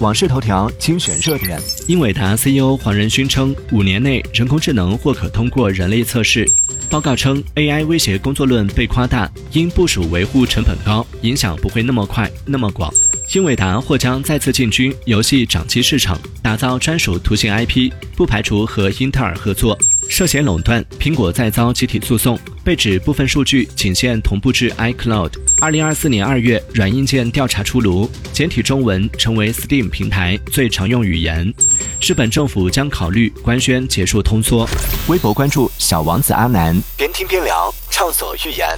网视头条精选热点。英伟达 CEO 黄仁勋称，五年内人工智能或可通过人类测试。报告称，AI 威胁工作论被夸大，因部署维护成本高，影响不会那么快那么广。英伟达或将再次进军游戏掌机市场，打造专属图形 IP，不排除和英特尔合作。涉嫌垄断，苹果再遭集体诉讼，被指部分数据仅限同步至 iCloud。二零二四年二月，软硬件调查出炉，简体中文成为 Steam 平台最常用语言。日本政府将考虑官宣结束通缩。微博关注小王子阿南，边听边聊，畅所欲言。